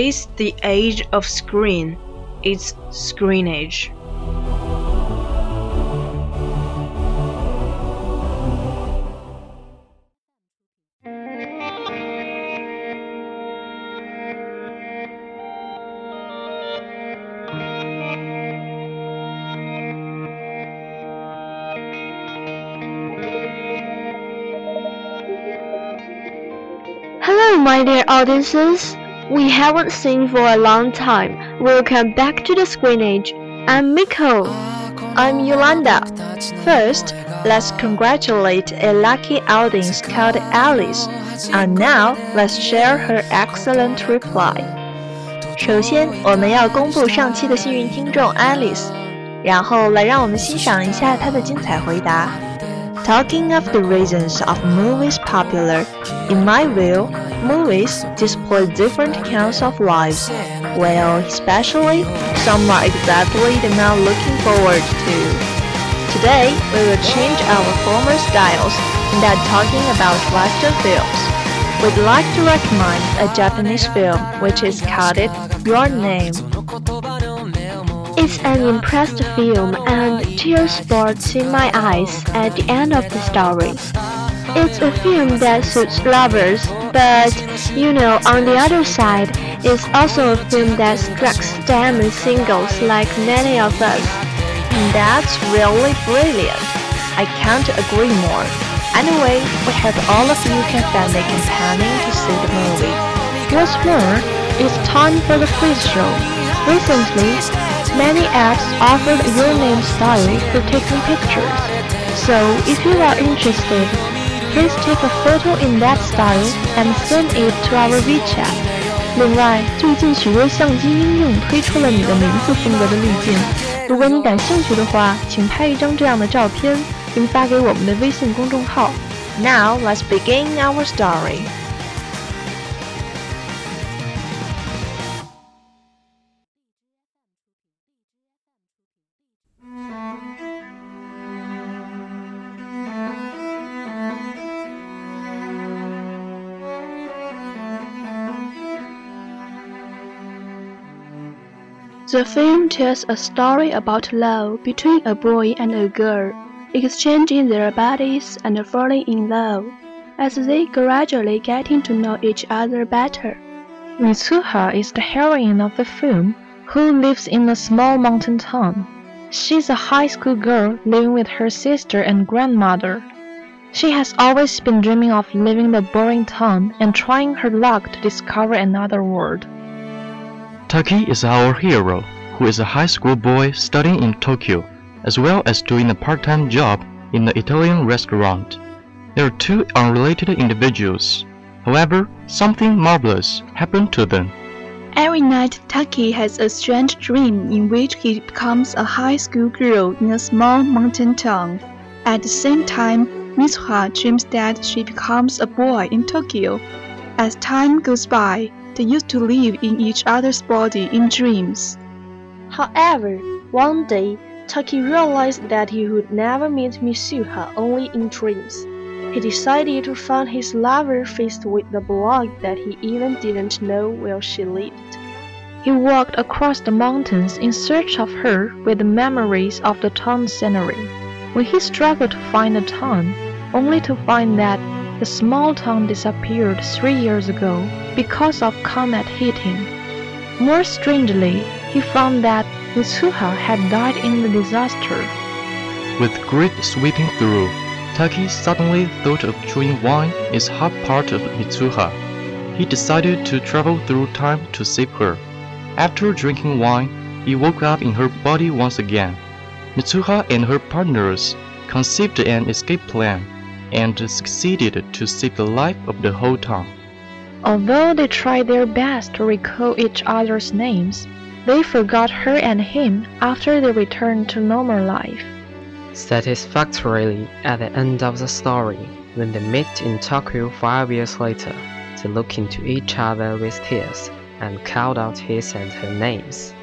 It's the age of screen. It's screen age. Hello, my dear audiences we haven't seen for a long time will come back to the Screen Age. I'm Mico. I'm Yolanda. First, let's congratulate a lucky audience called Alice. And now, let's share her excellent reply. 首先，我们要公布上期的幸运听众 Alice，然后来让我们欣赏一下她的精彩回答。Talking of the reasons of movies popular, in my view, movies display different kinds of lives. Well, especially some are exactly the man looking forward to. Today, we will change our former styles and are talking about Western films. We'd like to recommend a Japanese film which is called Your Name. It's an impressed film and tears sports in my eyes at the end of the story. It's a film that suits lovers, but you know, on the other side, it's also a film that strikes as singles like many of us. And that's really brilliant. I can't agree more. Anyway, we have all of you can find a companion to see the movie. What's more, it's time for the quiz show. Recently, many apps offered your name style for taking pictures. So if you are interested, please take a photo in that style and send it to our WeChat. 另外，最近许多相机应用推出了你的名字风格的滤镜。如果你感兴趣的话，请拍一张这样的照片，并发给我们的微信公众号。Now let's begin our story. The film tells a story about love between a boy and a girl, exchanging their bodies and falling in love as they gradually getting to know each other better. Mitsuha is the heroine of the film, who lives in a small mountain town. She's a high school girl living with her sister and grandmother. She has always been dreaming of leaving the boring town and trying her luck to discover another world. Taki is our hero, who is a high school boy studying in Tokyo, as well as doing a part-time job in an Italian restaurant. They are two unrelated individuals. However, something marvelous happened to them. Every night, Taki has a strange dream in which he becomes a high school girl in a small mountain town. At the same time, Mitsuha dreams that she becomes a boy in Tokyo. As time goes by, they used to live in each other's body in dreams. However, one day, Taki realized that he would never meet Mitsuha only in dreams. He decided to find his lover faced with the block that he even didn't know where she lived. He walked across the mountains in search of her with the memories of the town scenery. When he struggled to find the town, only to find that the small town disappeared three years ago because of comet hitting. More strangely, he found that Mitsuha had died in the disaster. With great sweeping through, Taki suddenly thought of chewing wine is half part of Mitsuha. He decided to travel through time to save her. After drinking wine, he woke up in her body once again. Mitsuha and her partners conceived an escape plan and succeeded to save the life of the whole town. Although they tried their best to recall each other's names, they forgot her and him after they returned to normal life. Satisfactorily, at the end of the story, when they meet in Tokyo five years later, they look into each other with tears and called out his and her names.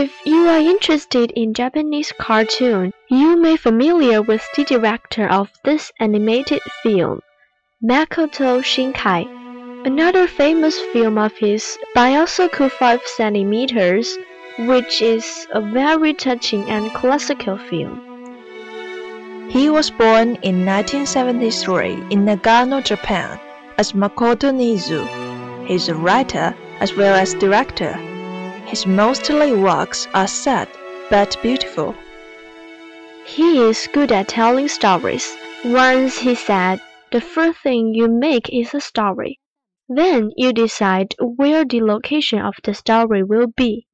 If you are interested in Japanese cartoon, you may familiar with the director of this animated film, Makoto Shinkai. Another famous film of his, Byosoku 5 centimeters, which is a very touching and classical film. He was born in 1973 in Nagano, Japan, as Makoto Niitsu. He is a writer as well as director. His mostly works are sad but beautiful. He is good at telling stories. Once he said, the first thing you make is a story. Then you decide where the location of the story will be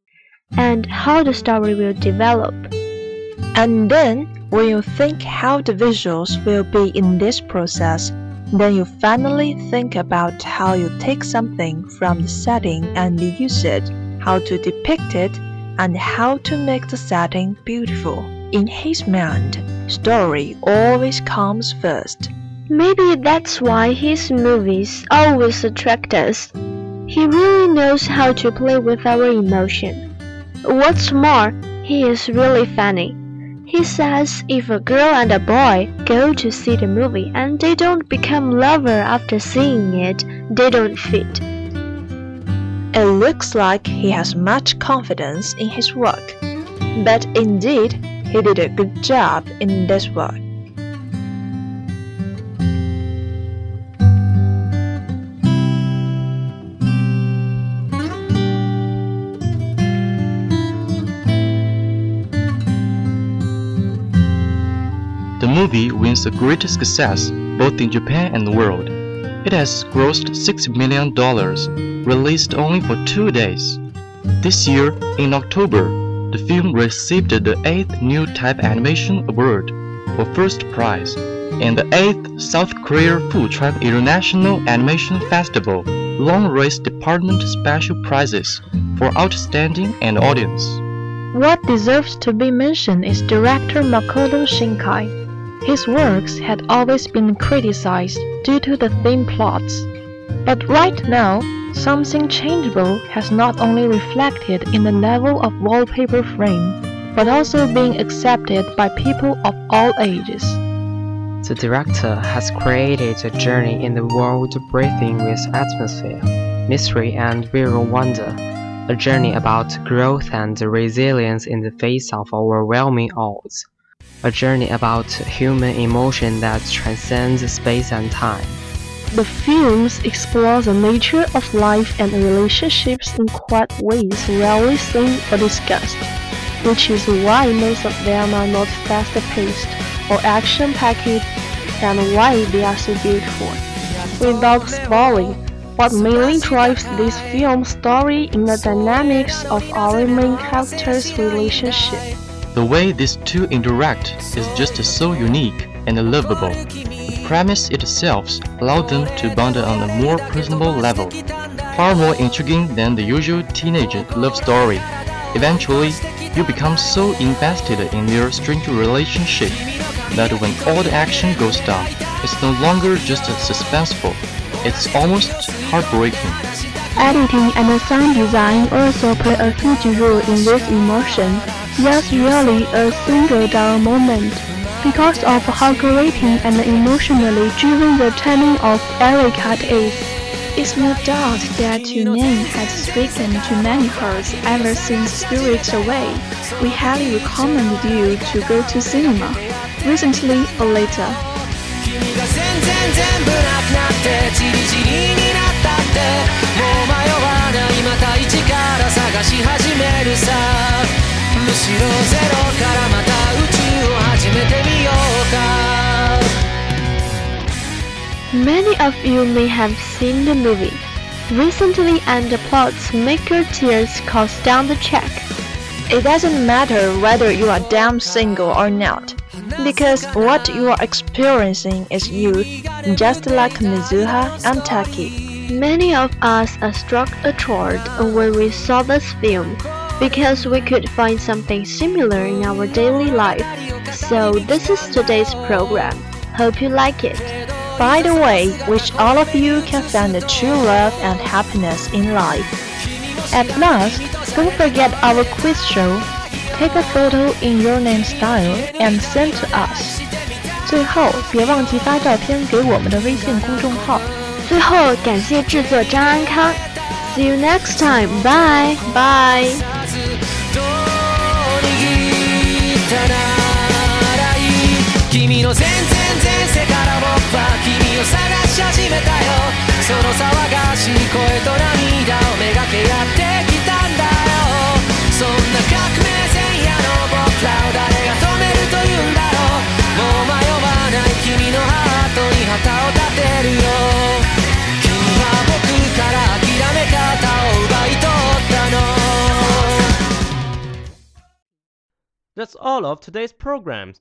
and how the story will develop. And then, when you think how the visuals will be in this process, then you finally think about how you take something from the setting and use it how to depict it, and how to make the setting beautiful. In his mind, story always comes first. Maybe that's why his movies always attract us. He really knows how to play with our emotion. What's more, he is really funny. He says if a girl and a boy go to see the movie and they don't become lover after seeing it, they don't fit. It looks like he has much confidence in his work. But indeed, he did a good job in this work. The movie wins a great success both in Japan and the world. It has grossed $6 million, released only for two days. This year, in October, the film received the 8th New Type Animation Award for First Prize and the 8th South Korea Fuchuan International Animation Festival Long Race Department Special Prizes for Outstanding and Audience. What deserves to be mentioned is director Makoto Shinkai. His works had always been criticized due to the thin plots. But right now, something changeable has not only reflected in the level of wallpaper frame, but also being accepted by people of all ages. The director has created a journey in the world breathing with atmosphere, mystery, and visual wonder. A journey about growth and resilience in the face of overwhelming odds. A journey about human emotion that transcends space and time. The films explore the nature of life and relationships in quite ways rarely seen or discussed, which is why most of them are not fast-paced or action-packed and why they are so beautiful. Without spoiling, what mainly drives this film's story in the dynamics of our main characters' relationship. The way these two interact is just so unique and lovable. The premise itself allows them to bond on a more personal level, far more intriguing than the usual teenage love story. Eventually, you become so invested in their strange relationship that when all the action goes down, it's no longer just suspenseful, it's almost heartbreaking. Editing and sound design also play a huge role in this emotion was really a single dull moment because of how gripping and emotionally driven the telling of Ericat is. It's no doubt that Your Name has spoken to many hearts ever since Spirits Away. We highly recommend you to go to cinema, recently or later. もう迷わないまた一から探し始めるさむしろゼロからまた宇宙を始めてみようか Many of you may have seen the movie recently and the plots make your tears cost down the check. It doesn't matter whether you are damn single or not, because what you are experiencing is you, just like Mitsuha and Taki. Many of us are struck a chord when we saw this film because we could find something similar in our daily life. So this is today's program. Hope you like it. By the way, wish all of you can find the true love and happiness in life. At last, don't forget our quiz show. Take a photo in your name style and send to us. 最后，别忘记发照片给我们的微信公众号。最后，感谢制作张安康。See you next time. Bye. Bye. 君の全然前世から僕は君を探し始めたよ。その騒がしい声と涙をめがけやってきたんだよ。そんな革命前夜の僕らを誰が止めるというんだろう。もう迷わない君のハートに旗を立てるよ。君は僕から諦め方を奪い取ったの。That's all of today's programs.